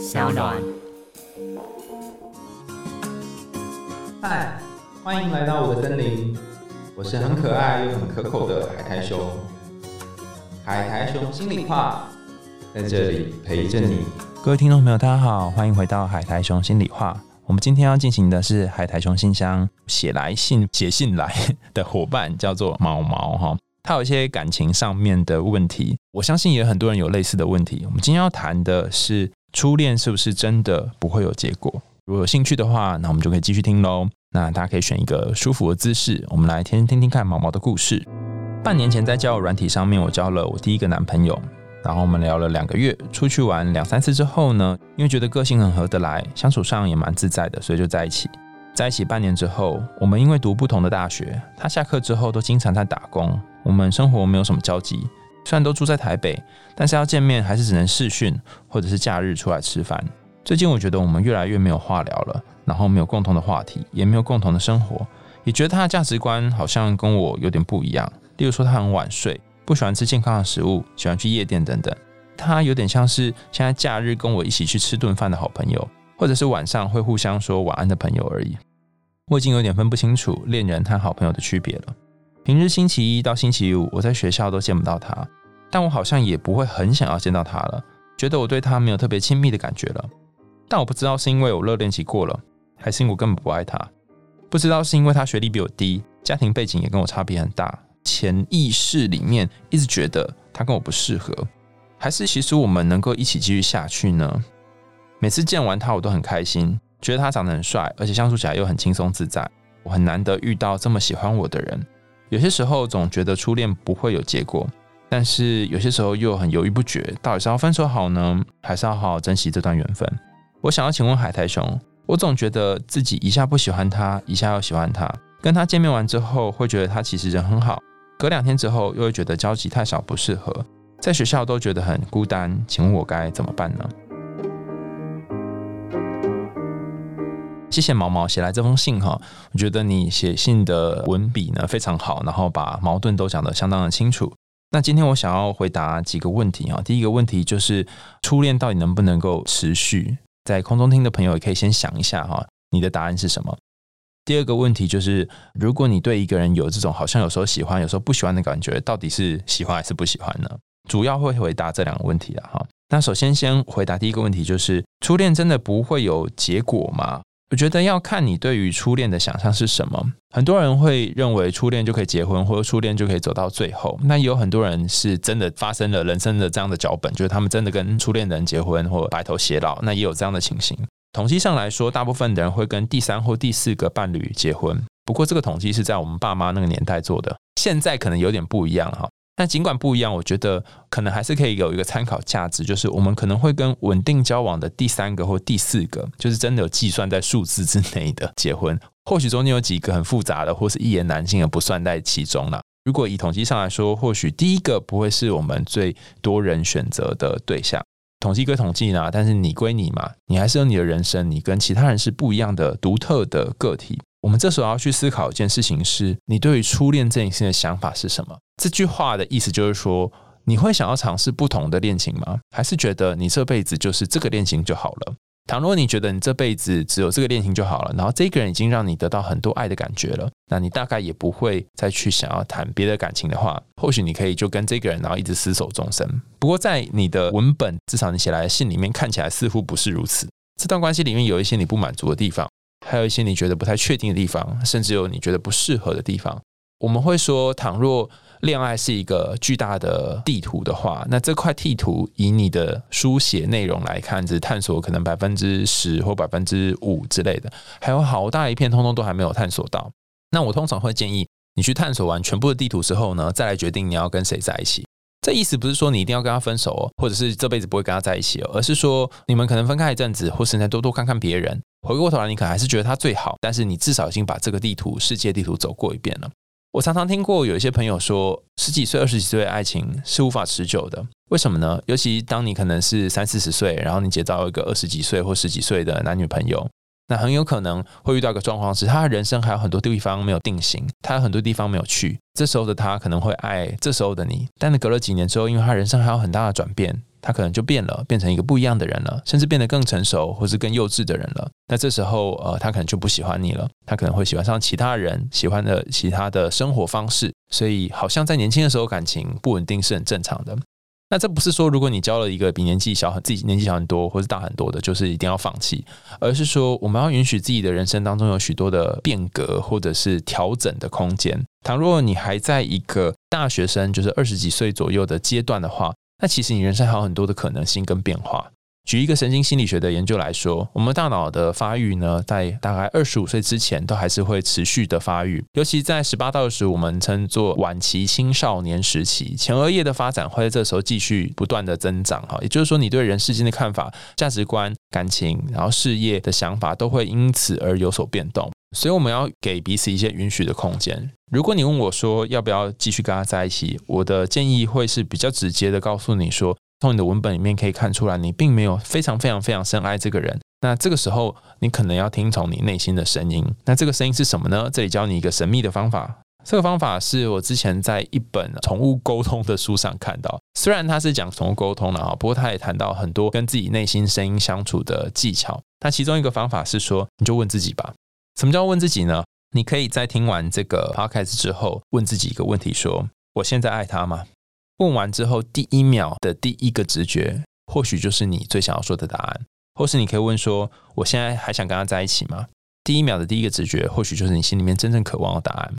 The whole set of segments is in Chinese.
小暖。嗨，欢迎来到我的森林，我是很可爱又很可口的海苔熊。海苔熊心里话，在这里陪着你。各位听众朋友，大家好，欢迎回到海苔熊心里话。我们今天要进行的是海苔熊信箱写来信写信来 的伙伴叫做毛毛哈，他有一些感情上面的问题，我相信也有很多人有类似的问题。我们今天要谈的是初恋是不是真的不会有结果？如果有兴趣的话，那我们就可以继续听喽。那大家可以选一个舒服的姿势，我们来听听听看毛毛的故事。半年前在交友软体上面，我交了我第一个男朋友。然后我们聊了两个月，出去玩两三次之后呢，因为觉得个性很合得来，相处上也蛮自在的，所以就在一起。在一起半年之后，我们因为读不同的大学，他下课之后都经常在打工，我们生活没有什么交集。虽然都住在台北，但是要见面还是只能视讯或者是假日出来吃饭。最近我觉得我们越来越没有话聊了，然后没有共同的话题，也没有共同的生活，也觉得他的价值观好像跟我有点不一样。例如说，他很晚睡。不喜欢吃健康的食物，喜欢去夜店等等。他有点像是现在假日跟我一起去吃顿饭的好朋友，或者是晚上会互相说晚安的朋友而已。我已经有点分不清楚恋人和好朋友的区别了。平日星期一到星期五，我在学校都见不到他，但我好像也不会很想要见到他了，觉得我对他没有特别亲密的感觉了。但我不知道是因为我热恋期过了，还是因为我根本不爱他。不知道是因为他学历比我低，家庭背景也跟我差别很大。潜意识里面一直觉得他跟我不适合，还是其实我们能够一起继续下去呢？每次见完他，我都很开心，觉得他长得很帅，而且相处起来又很轻松自在。我很难得遇到这么喜欢我的人。有些时候总觉得初恋不会有结果，但是有些时候又很犹豫不决，到底是要分手好呢，还是要好好珍惜这段缘分？我想要请问海苔熊，我总觉得自己一下不喜欢他，一下又喜欢他，跟他见面完之后，会觉得他其实人很好。隔两天之后，又会觉得交集太少，不适合，在学校都觉得很孤单。请问我该怎么办呢？谢谢毛毛写来这封信哈，我觉得你写信的文笔呢非常好，然后把矛盾都讲得相当的清楚。那今天我想要回答几个问题啊，第一个问题就是初恋到底能不能够持续？在空中听的朋友也可以先想一下哈，你的答案是什么？第二个问题就是，如果你对一个人有这种好像有时候喜欢、有时候不喜欢的感觉，到底是喜欢还是不喜欢呢？主要会回答这两个问题的哈。那首先先回答第一个问题，就是初恋真的不会有结果吗？我觉得要看你对于初恋的想象是什么。很多人会认为初恋就可以结婚，或者初恋就可以走到最后。那也有很多人是真的发生了人生的这样的脚本，就是他们真的跟初恋的人结婚或白头偕老。那也有这样的情形。统计上来说，大部分的人会跟第三或第四个伴侣结婚。不过，这个统计是在我们爸妈那个年代做的，现在可能有点不一样哈。但尽管不一样，我觉得可能还是可以有一个参考价值，就是我们可能会跟稳定交往的第三个或第四个，就是真的有计算在数字之内的结婚。或许中间有几个很复杂的，或是一言难尽的不算在其中了。如果以统计上来说，或许第一个不会是我们最多人选择的对象。统计归统计呢，但是你归你嘛，你还是有你的人生，你跟其他人是不一样的、独特的个体。我们这时候要去思考一件事情：是你对于初恋这件事的想法是什么？这句话的意思就是说，你会想要尝试不同的恋情吗？还是觉得你这辈子就是这个恋情就好了？倘若你觉得你这辈子只有这个恋情就好了，然后这个人已经让你得到很多爱的感觉了，那你大概也不会再去想要谈别的感情的话，或许你可以就跟这个人然后一直厮守终生。不过在你的文本，至少你写来的信里面看起来似乎不是如此。这段关系里面有一些你不满足的地方，还有一些你觉得不太确定的地方，甚至有你觉得不适合的地方。我们会说，倘若恋爱是一个巨大的地图的话，那这块地图以你的书写内容来看，只探索可能百分之十或百分之五之类的，还有好大一片，通通都还没有探索到。那我通常会建议你去探索完全部的地图之后呢，再来决定你要跟谁在一起。这意思不是说你一定要跟他分手哦，或者是这辈子不会跟他在一起哦，而是说你们可能分开一阵子，或是再多多看看别人。回过头来，你可能还是觉得他最好，但是你至少已经把这个地图、世界地图走过一遍了。我常常听过有一些朋友说，十几岁、二十几岁的爱情是无法持久的。为什么呢？尤其当你可能是三四十岁，然后你结到一个二十几岁或十几岁的男女朋友，那很有可能会遇到一个状况是，他的人生还有很多地方没有定型，他有很多地方没有去。这时候的他可能会爱这时候的你，但是隔了几年之后，因为他人生还有很大的转变，他可能就变了，变成一个不一样的人了，甚至变得更成熟或是更幼稚的人了。那这时候，呃，他可能就不喜欢你了，他可能会喜欢上其他人，喜欢的其他的生活方式。所以，好像在年轻的时候感情不稳定是很正常的。那这不是说，如果你交了一个比年纪小很自己年纪小很多，或是大很多的，就是一定要放弃，而是说我们要允许自己的人生当中有许多的变革或者是调整的空间。倘若你还在一个大学生，就是二十几岁左右的阶段的话，那其实你人生还有很多的可能性跟变化。举一个神经心理学的研究来说，我们大脑的发育呢，在大概二十五岁之前都还是会持续的发育，尤其在十八到二十，我们称作晚期青少年时期，前额叶的发展会在这时候继续不断的增长哈。也就是说，你对人世间的看法、价值观、感情，然后事业的想法，都会因此而有所变动。所以，我们要给彼此一些允许的空间。如果你问我说要不要继续跟他在一起，我的建议会是比较直接的告诉你说。从你的文本里面可以看出来，你并没有非常非常非常深爱这个人。那这个时候，你可能要听从你内心的声音。那这个声音是什么呢？这里教你一个神秘的方法。这个方法是我之前在一本宠物沟通的书上看到。虽然他是讲宠物沟通的哈，不过他也谈到很多跟自己内心声音相处的技巧。那其中一个方法是说，你就问自己吧。什么叫问自己呢？你可以在听完这个 podcast 之后，问自己一个问题：说，我现在爱他吗？问完之后，第一秒的第一个直觉，或许就是你最想要说的答案，或是你可以问说：“我现在还想跟他在一起吗？”第一秒的第一个直觉，或许就是你心里面真正渴望的答案。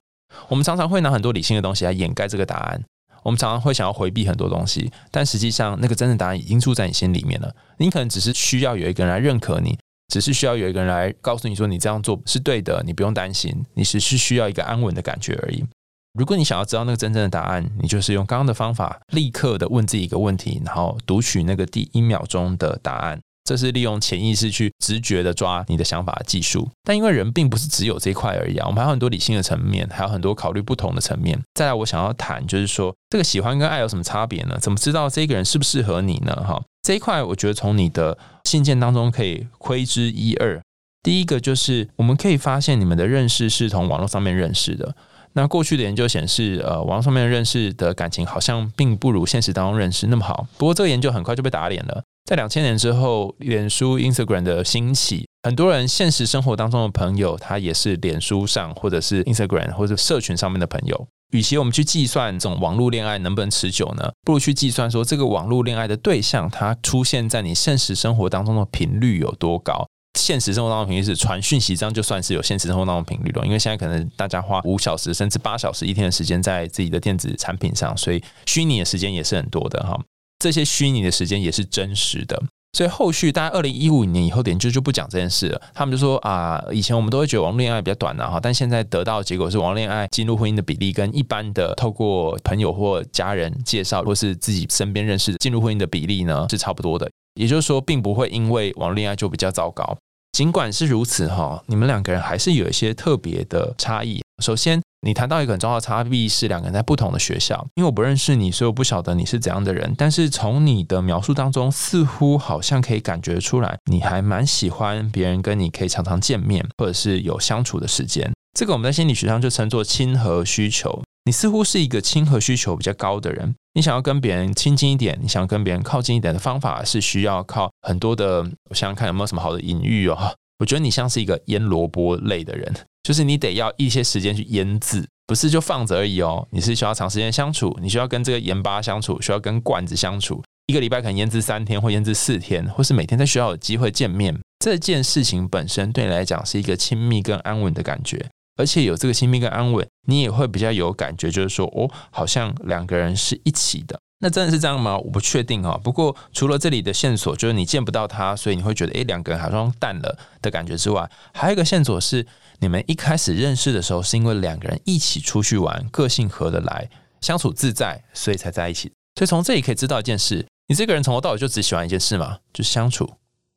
我们常常会拿很多理性的东西来掩盖这个答案，我们常常会想要回避很多东西，但实际上那个真正答案已经住在你心里面了。你可能只是需要有一个人来认可你，只是需要有一个人来告诉你说你这样做是对的，你不用担心，你只是需要一个安稳的感觉而已。如果你想要知道那个真正的答案，你就是用刚刚的方法，立刻的问自己一个问题，然后读取那个第一秒钟的答案。这是利用潜意识去直觉的抓你的想法技术。但因为人并不是只有这一块而已啊，我们还有很多理性的层面，还有很多考虑不同的层面。再来，我想要谈就是说，这个喜欢跟爱有什么差别呢？怎么知道这个人适不适合你呢？哈，这一块我觉得从你的信件当中可以窥之一二。第一个就是我们可以发现你们的认识是从网络上面认识的。那过去的研究显示，呃，网络上面认识的感情好像并不如现实当中认识那么好。不过这个研究很快就被打脸了。在两千年之后，脸书、Instagram 的兴起，很多人现实生活当中的朋友，他也是脸书上或者是 Instagram 或者社群上面的朋友。与其我们去计算这种网络恋爱能不能持久呢，不如去计算说这个网络恋爱的对象，他出现在你现实生活当中的频率有多高。现实生活当中频率是传讯息，这样就算是有现实生活当中频率了。因为现在可能大家花五小时甚至八小时一天的时间在自己的电子产品上，所以虚拟的时间也是很多的哈。这些虚拟的时间也是真实的。所以后续大概二零一五年以后，研究就不讲这件事了。他们就说啊，以前我们都会觉得网恋爱比较短的哈，但现在得到的结果是，网恋爱进入婚姻的比例跟一般的透过朋友或家人介绍或是自己身边认识进入婚姻的比例呢是差不多的。也就是说，并不会因为网恋爱就比较糟糕。尽管是如此哈，你们两个人还是有一些特别的差异。首先，你谈到一个很重要的差异是两个人在不同的学校。因为我不认识你，所以我不晓得你是怎样的人。但是从你的描述当中，似乎好像可以感觉出来，你还蛮喜欢别人跟你可以常常见面，或者是有相处的时间。这个我们在心理学上就称作亲和需求。你似乎是一个亲和需求比较高的人，你想要跟别人亲近一点，你想要跟别人靠近一点的方法是需要靠很多的。我想想看有没有什么好的隐喻哦。我觉得你像是一个腌萝卜类的人，就是你得要一些时间去腌制，不是就放着而已哦。你是需要长时间相处，你需要跟这个盐巴相处，需要跟罐子相处，一个礼拜可能腌制三天或腌制四天，或是每天在学校有机会见面。这件事情本身对你来讲是一个亲密跟安稳的感觉。而且有这个亲密跟安稳，你也会比较有感觉，就是说，哦，好像两个人是一起的。那真的是这样吗？我不确定哈。不过除了这里的线索，就是你见不到他，所以你会觉得，诶，两个人好像淡了的感觉之外，还有一个线索是，你们一开始认识的时候，是因为两个人一起出去玩，个性合得来，相处自在，所以才在一起。所以从这里可以知道一件事：你这个人从头到尾就只喜欢一件事嘛，就是相处。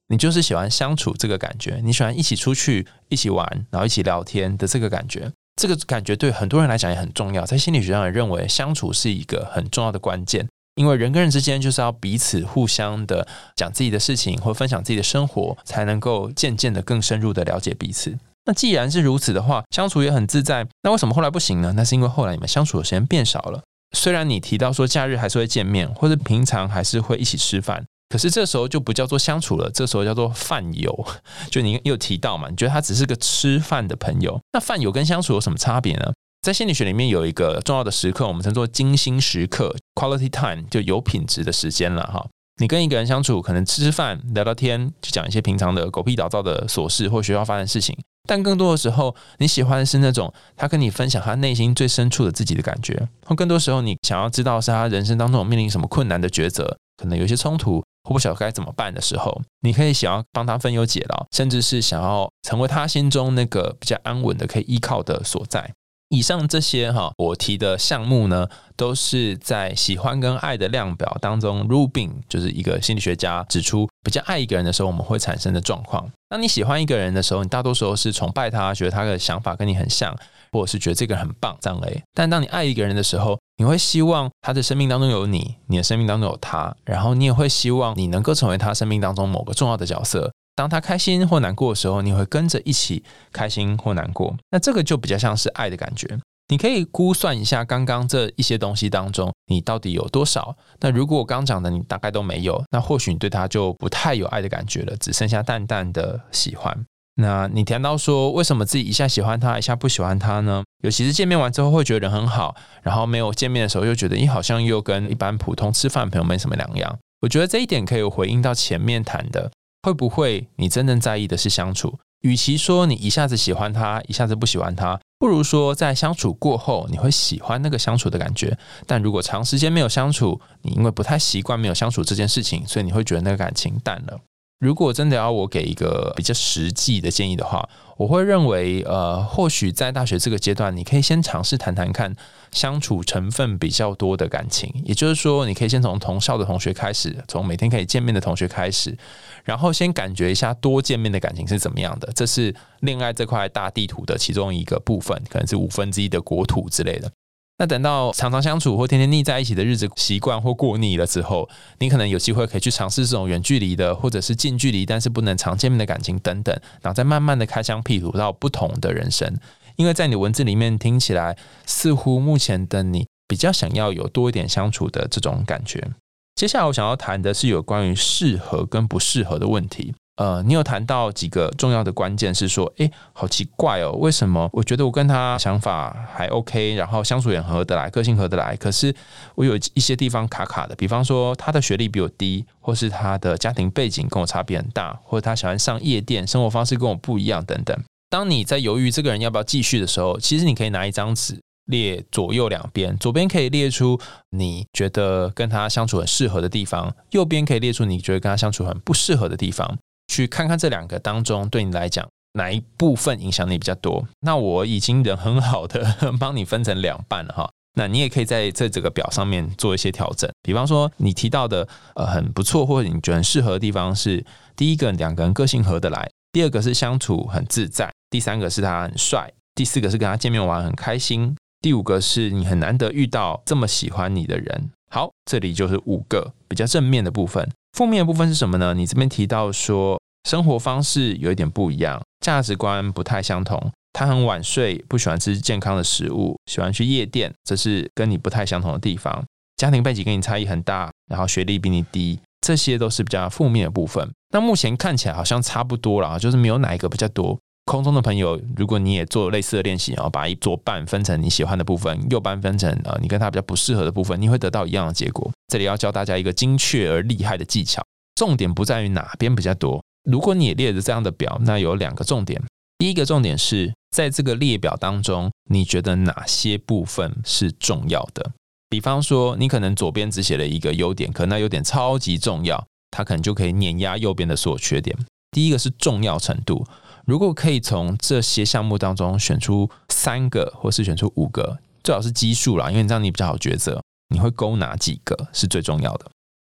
你就是喜欢相处这个感觉，你喜欢一起出去、一起玩，然后一起聊天的这个感觉。这个感觉对很多人来讲也很重要，在心理学上也认为相处是一个很重要的关键，因为人跟人之间就是要彼此互相的讲自己的事情或分享自己的生活，才能够渐渐的更深入的了解彼此。那既然是如此的话，相处也很自在，那为什么后来不行呢？那是因为后来你们相处的时间变少了。虽然你提到说假日还是会见面，或者平常还是会一起吃饭，可是这时候就不叫做相处了，这时候叫做饭友。就你有提到嘛，你觉得他只是个吃饭的朋友，那饭友跟相处有什么差别呢？在心理学里面有一个重要的时刻，我们称作精心时刻 （quality time），就有品质的时间了哈。你跟一个人相处，可能吃吃饭、聊聊天，就讲一些平常的狗屁倒灶的琐事或学校发生事情。但更多的时候，你喜欢的是那种他跟你分享他内心最深处的自己的感觉。或更多时候，你想要知道是他人生当中面临什么困难的抉择，可能有些冲突或不晓得该怎么办的时候，你可以想要帮他分忧解劳，甚至是想要成为他心中那个比较安稳的可以依靠的所在。以上这些哈，我提的项目呢，都是在喜欢跟爱的量表当中，Rubin 就是一个心理学家指出，比较爱一个人的时候，我们会产生的状况。当你喜欢一个人的时候，你大多时候是崇拜他，觉得他的想法跟你很像，或者是觉得这个人很棒，这样嘞。但当你爱一个人的时候，你会希望他的生命当中有你，你的生命当中有他，然后你也会希望你能够成为他生命当中某个重要的角色。当他开心或难过的时候，你会跟着一起开心或难过。那这个就比较像是爱的感觉。你可以估算一下，刚刚这一些东西当中，你到底有多少？那如果我刚讲的你大概都没有，那或许你对他就不太有爱的感觉了，只剩下淡淡的喜欢。那你谈到说，为什么自己一下喜欢他，一下不喜欢他呢？尤其是见面完之后会觉得人很好，然后没有见面的时候又觉得，你好像又跟一般普通吃饭朋友没什么两样。我觉得这一点可以回应到前面谈的。会不会你真正在意的是相处？与其说你一下子喜欢他，一下子不喜欢他，不如说在相处过后，你会喜欢那个相处的感觉。但如果长时间没有相处，你因为不太习惯没有相处这件事情，所以你会觉得那个感情淡了。如果真的要我给一个比较实际的建议的话，我会认为，呃，或许在大学这个阶段，你可以先尝试谈谈看相处成分比较多的感情。也就是说，你可以先从同校的同学开始，从每天可以见面的同学开始，然后先感觉一下多见面的感情是怎么样的。这是恋爱这块大地图的其中一个部分，可能是五分之一的国土之类的。那等到常常相处或天天腻在一起的日子习惯或过腻了之后，你可能有机会可以去尝试这种远距离的，或者是近距离但是不能常见面的感情等等，然后再慢慢的开疆辟土到不同的人生。因为在你文字里面听起来，似乎目前的你比较想要有多一点相处的这种感觉。接下来我想要谈的是有关于适合跟不适合的问题。呃，你有谈到几个重要的关键，是说，哎，好奇怪哦，为什么我觉得我跟他想法还 OK，然后相处也合得来，个性合得来，可是我有一些地方卡卡的，比方说他的学历比我低，或是他的家庭背景跟我差别很大，或者他喜欢上夜店，生活方式跟我不一样等等。当你在犹豫这个人要不要继续的时候，其实你可以拿一张纸列左右两边，左边可以列出你觉得跟他相处很适合的地方，右边可以列出你觉得跟他相处很不适合的地方。去看看这两个当中，对你来讲哪一部分影响你比较多？那我已经人很好的 帮你分成两半了哈。那你也可以在这这个表上面做一些调整。比方说，你提到的呃很不错，或者你觉得很适合的地方是：第一个，两个人个性合得来；第二个是相处很自在；第三个是他很帅；第四个是跟他见面玩很开心；第五个是你很难得遇到这么喜欢你的人。好，这里就是五个比较正面的部分。负面的部分是什么呢？你这边提到说生活方式有一点不一样，价值观不太相同。他很晚睡，不喜欢吃健康的食物，喜欢去夜店，这是跟你不太相同的地方。家庭背景跟你差异很大，然后学历比你低，这些都是比较负面的部分。那目前看起来好像差不多了，就是没有哪一个比较多。空中的朋友，如果你也做类似的练习，然后把一左半分成你喜欢的部分，右半分成呃你跟他比较不适合的部分，你会得到一样的结果。这里要教大家一个精确而厉害的技巧，重点不在于哪边比较多。如果你也列着这样的表，那有两个重点。第一个重点是在这个列表当中，你觉得哪些部分是重要的？比方说，你可能左边只写了一个优点，可那优点超级重要，它可能就可以碾压右边的所有缺点。第一个是重要程度。如果可以从这些项目当中选出三个，或是选出五个，最好是奇数啦，因为这样你比较好抉择。你会勾哪几个是最重要的？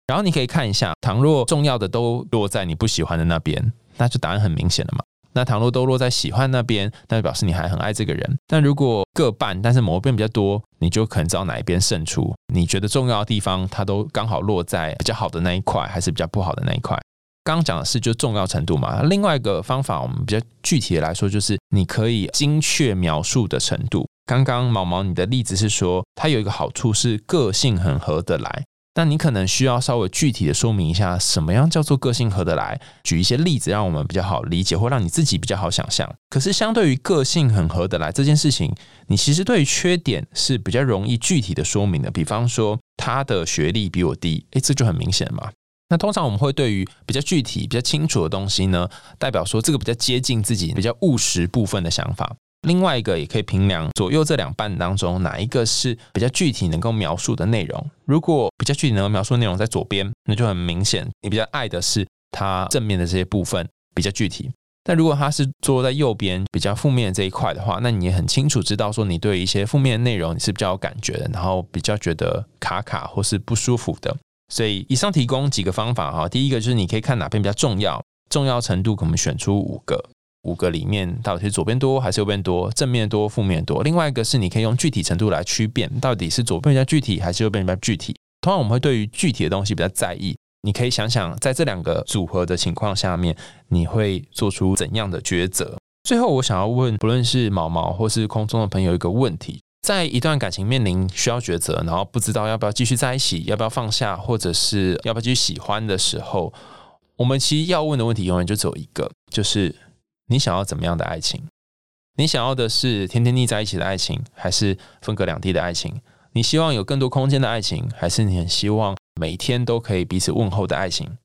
然后你可以看一下，倘若重要的都落在你不喜欢的那边，那就答案很明显了嘛。那倘若都落在喜欢那边，那就表示你还很爱这个人。但如果各半，但是某一边比较多，你就可能知道哪一边胜出。你觉得重要的地方，它都刚好落在比较好的那一块，还是比较不好的那一块？刚刚讲的是就重要程度嘛，另外一个方法我们比较具体的来说，就是你可以精确描述的程度。刚刚毛毛你的例子是说，它有一个好处是个性很合得来。那你可能需要稍微具体的说明一下，什么样叫做个性合得来？举一些例子，让我们比较好理解，或让你自己比较好想象。可是，相对于个性很合得来这件事情，你其实对于缺点是比较容易具体的说明的。比方说，他的学历比我低，诶，这就很明显嘛。那通常我们会对于比较具体、比较清楚的东西呢，代表说这个比较接近自己比较务实部分的想法。另外一个也可以评量左右这两半当中哪一个是比较具体能够描述的内容。如果比较具体能够描述内容在左边，那就很明显你比较爱的是它正面的这些部分比较具体。但如果它是坐在右边比较负面这一块的话，那你也很清楚知道说你对一些负面的内容你是比较有感觉的，然后比较觉得卡卡或是不舒服的。所以以上提供几个方法哈，第一个就是你可以看哪边比较重要，重要程度可能选出五个。五个里面到底是左边多还是右边多？正面多、负面多。另外一个是你可以用具体程度来区辨，到底是左边比较具体还是右边比较具体。通常我们会对于具体的东西比较在意。你可以想想，在这两个组合的情况下面，你会做出怎样的抉择？最后，我想要问，不论是毛毛或是空中的朋友一个问题：在一段感情面临需要抉择，然后不知道要不要继续在一起，要不要放下，或者是要不要继续喜欢的时候，我们其实要问的问题永远就只有一个，就是。你想要怎么样的爱情？你想要的是天天腻在一起的爱情，还是分隔两地的爱情？你希望有更多空间的爱情，还是你很希望每天都可以彼此问候的爱情？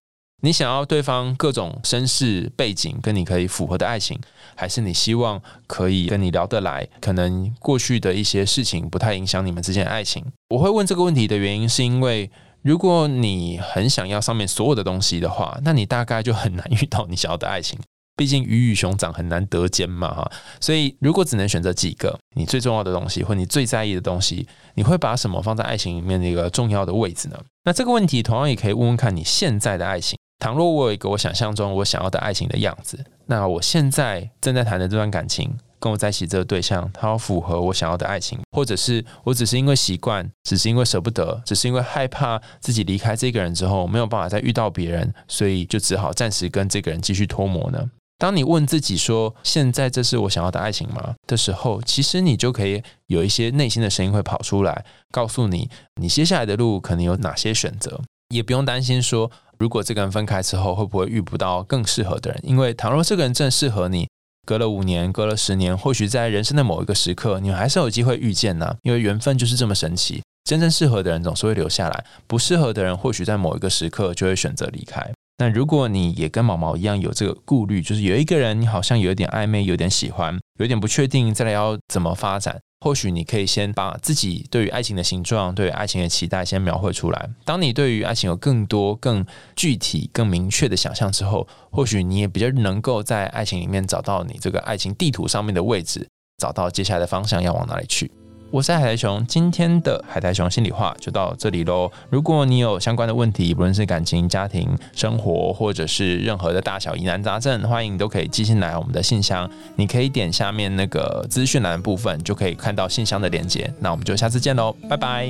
你想要对方各种身世背景跟你可以符合的爱情，还是你希望可以跟你聊得来，可能过去的一些事情不太影响你们之间的爱情？我会问这个问题的原因，是因为如果你很想要上面所有的东西的话，那你大概就很难遇到你想要的爱情。毕竟鱼与熊掌很难得兼嘛哈，所以如果只能选择几个你最重要的东西或你最在意的东西，你会把什么放在爱情里面的一个重要的位置呢？那这个问题同样也可以问问看你现在的爱情。倘若我有一个我想象中我想要的爱情的样子，那我现在正在谈的这段感情，跟我在一起这个对象，他要符合我想要的爱情，或者是我只是因为习惯，只是因为舍不得，只是因为害怕自己离开这个人之后没有办法再遇到别人，所以就只好暂时跟这个人继续脱模呢？当你问自己说“现在这是我想要的爱情吗”的时候，其实你就可以有一些内心的声音会跑出来，告诉你你接下来的路可能有哪些选择。也不用担心说，如果这个人分开之后会不会遇不到更适合的人，因为倘若这个人正适合你，隔了五年、隔了十年，或许在人生的某一个时刻，你还是有机会遇见呢。因为缘分就是这么神奇，真正适合的人总是会留下来，不适合的人或许在某一个时刻就会选择离开。那如果你也跟毛毛一样有这个顾虑，就是有一个人你好像有点暧昧，有点喜欢，有点不确定，再来要怎么发展？或许你可以先把自己对于爱情的形状、对于爱情的期待先描绘出来。当你对于爱情有更多、更具体、更明确的想象之后，或许你也比较能够在爱情里面找到你这个爱情地图上面的位置，找到接下来的方向要往哪里去。我是海苔熊，今天的海苔熊心里话就到这里喽。如果你有相关的问题，不论是感情、家庭、生活，或者是任何的大小疑难杂症，欢迎都可以寄信来我们的信箱。你可以点下面那个资讯栏部分，就可以看到信箱的连接。那我们就下次见喽，拜拜。